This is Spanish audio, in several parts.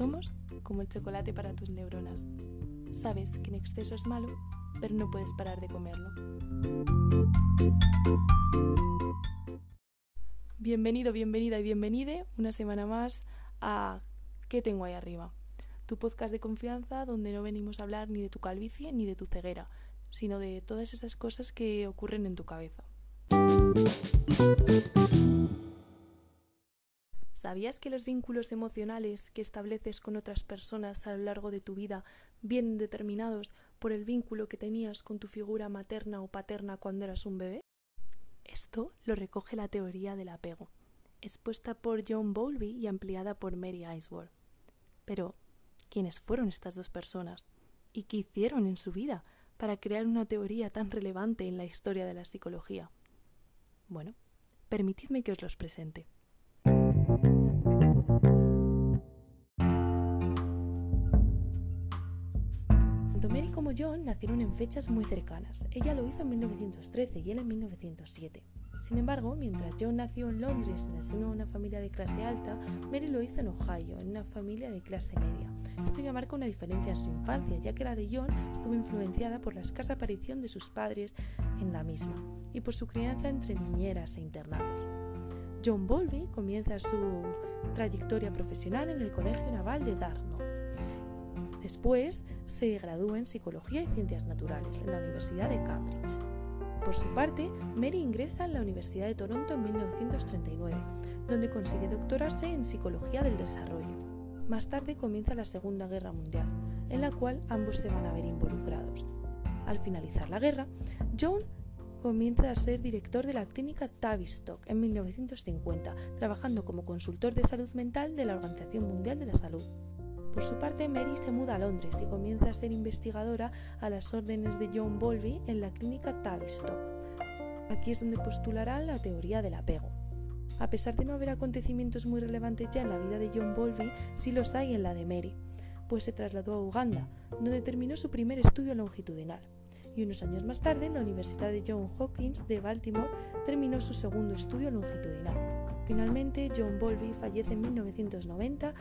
Somos como el chocolate para tus neuronas. Sabes que en exceso es malo, pero no puedes parar de comerlo. Bienvenido, bienvenida y bienvenide una semana más a ¿Qué tengo ahí arriba? Tu podcast de confianza donde no venimos a hablar ni de tu calvicie ni de tu ceguera, sino de todas esas cosas que ocurren en tu cabeza. ¿Sabías que los vínculos emocionales que estableces con otras personas a lo largo de tu vida vienen determinados por el vínculo que tenías con tu figura materna o paterna cuando eras un bebé? Esto lo recoge la teoría del apego, expuesta por John Bowlby y ampliada por Mary Ainsworth. Pero, ¿quiénes fueron estas dos personas? ¿Y qué hicieron en su vida para crear una teoría tan relevante en la historia de la psicología? Bueno, permitidme que os los presente. Mary como John nacieron en fechas muy cercanas. Ella lo hizo en 1913 y él en 1907. Sin embargo, mientras John nació en Londres en el seno de una familia de clase alta, Mary lo hizo en Ohio, en una familia de clase media. Esto ya marca una diferencia en su infancia, ya que la de John estuvo influenciada por la escasa aparición de sus padres en la misma y por su crianza entre niñeras e internados. John Bowlby comienza su trayectoria profesional en el Colegio Naval de Dartmouth. Después se gradúa en Psicología y Ciencias Naturales en la Universidad de Cambridge. Por su parte, Mary ingresa en la Universidad de Toronto en 1939, donde consigue doctorarse en Psicología del Desarrollo. Más tarde comienza la Segunda Guerra Mundial, en la cual ambos se van a ver involucrados. Al finalizar la guerra, John comienza a ser director de la clínica Tavistock en 1950, trabajando como consultor de salud mental de la Organización Mundial de la Salud. Por su parte, Mary se muda a Londres y comienza a ser investigadora a las órdenes de John Bowlby en la clínica Tavistock. Aquí es donde postulará la teoría del apego. A pesar de no haber acontecimientos muy relevantes ya en la vida de John Bowlby, sí los hay en la de Mary, pues se trasladó a Uganda, donde terminó su primer estudio longitudinal y unos años más tarde en la Universidad de Johns Hopkins de Baltimore terminó su segundo estudio longitudinal. Finalmente, John Bowlby fallece en 1990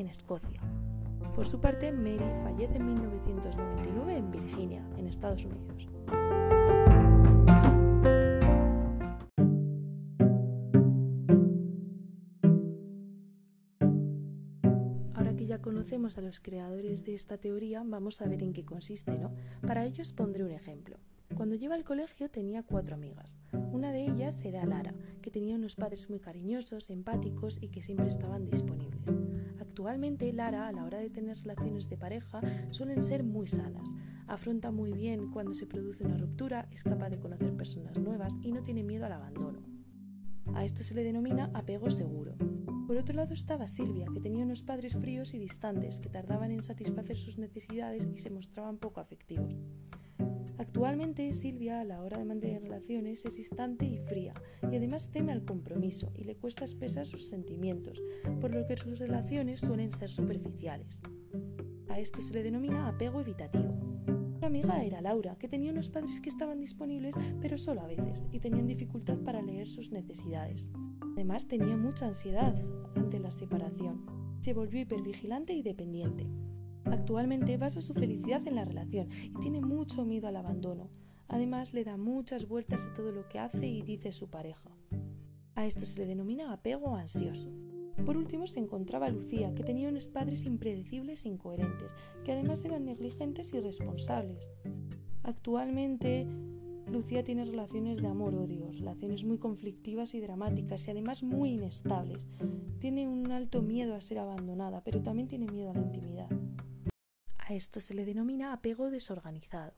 en Escocia. Por su parte, Mary fallece en 1999 en Virginia, en Estados Unidos. conocemos a los creadores de esta teoría, vamos a ver en qué consiste, ¿no? Para ello os pondré un ejemplo. Cuando lleva al colegio tenía cuatro amigas. Una de ellas era Lara, que tenía unos padres muy cariñosos, empáticos y que siempre estaban disponibles. Actualmente Lara, a la hora de tener relaciones de pareja, suelen ser muy sanas. Afronta muy bien cuando se produce una ruptura, es capaz de conocer personas nuevas y no tiene miedo al abandono. A esto se le denomina apego seguro. Por otro lado estaba Silvia, que tenía unos padres fríos y distantes, que tardaban en satisfacer sus necesidades y se mostraban poco afectivos. Actualmente Silvia a la hora de mantener relaciones es distante y fría, y además teme al compromiso y le cuesta expresar sus sentimientos, por lo que sus relaciones suelen ser superficiales. A esto se le denomina apego evitativo. Otra amiga era Laura, que tenía unos padres que estaban disponibles, pero solo a veces, y tenían dificultad para leer sus necesidades. Además tenía mucha ansiedad ante la separación. Se volvió hipervigilante y dependiente. Actualmente basa su felicidad en la relación y tiene mucho miedo al abandono. Además le da muchas vueltas a todo lo que hace y dice su pareja. A esto se le denomina apego ansioso. Por último se encontraba Lucía, que tenía unos padres impredecibles e incoherentes, que además eran negligentes y responsables. Actualmente Lucía tiene relaciones de amor-odio, relaciones muy conflictivas y dramáticas y además muy inestables. Tiene un alto miedo a ser abandonada, pero también tiene miedo a la intimidad. A esto se le denomina apego desorganizado.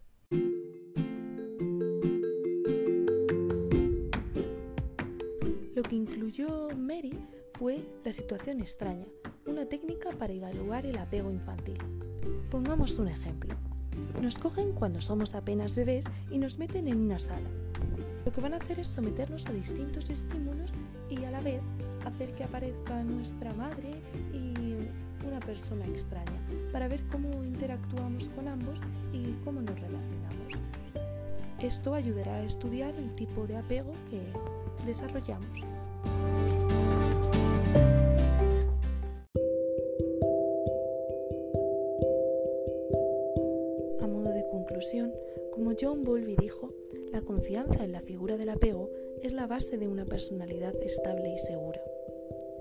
Lo que incluyó Mary fue la situación extraña, una técnica para evaluar el apego infantil. Pongamos un ejemplo. Nos cogen cuando somos apenas bebés y nos meten en una sala. Lo que van a hacer es someternos a distintos estímulos y a la vez hacer que aparezca nuestra madre persona extraña para ver cómo interactuamos con ambos y cómo nos relacionamos. Esto ayudará a estudiar el tipo de apego que desarrollamos. A modo de conclusión, como John Bowlby dijo, la confianza en la figura del apego es la base de una personalidad estable y segura.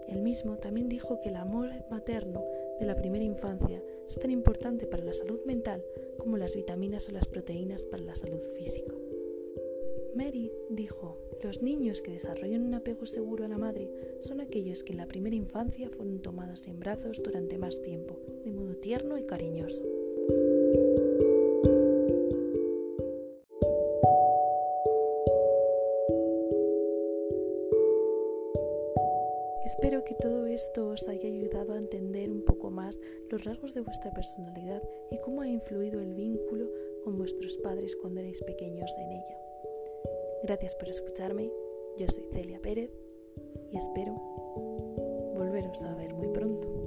Él mismo también dijo que el amor materno de la primera infancia es tan importante para la salud mental como las vitaminas o las proteínas para la salud física. Mary dijo, los niños que desarrollan un apego seguro a la madre son aquellos que en la primera infancia fueron tomados en brazos durante más tiempo, de modo tierno y cariñoso. Espero que todo esto os haya ayudado a entender un poco más los rasgos de vuestra personalidad y cómo ha influido el vínculo con vuestros padres cuando erais pequeños en ella. Gracias por escucharme, yo soy Celia Pérez y espero volveros a ver muy pronto.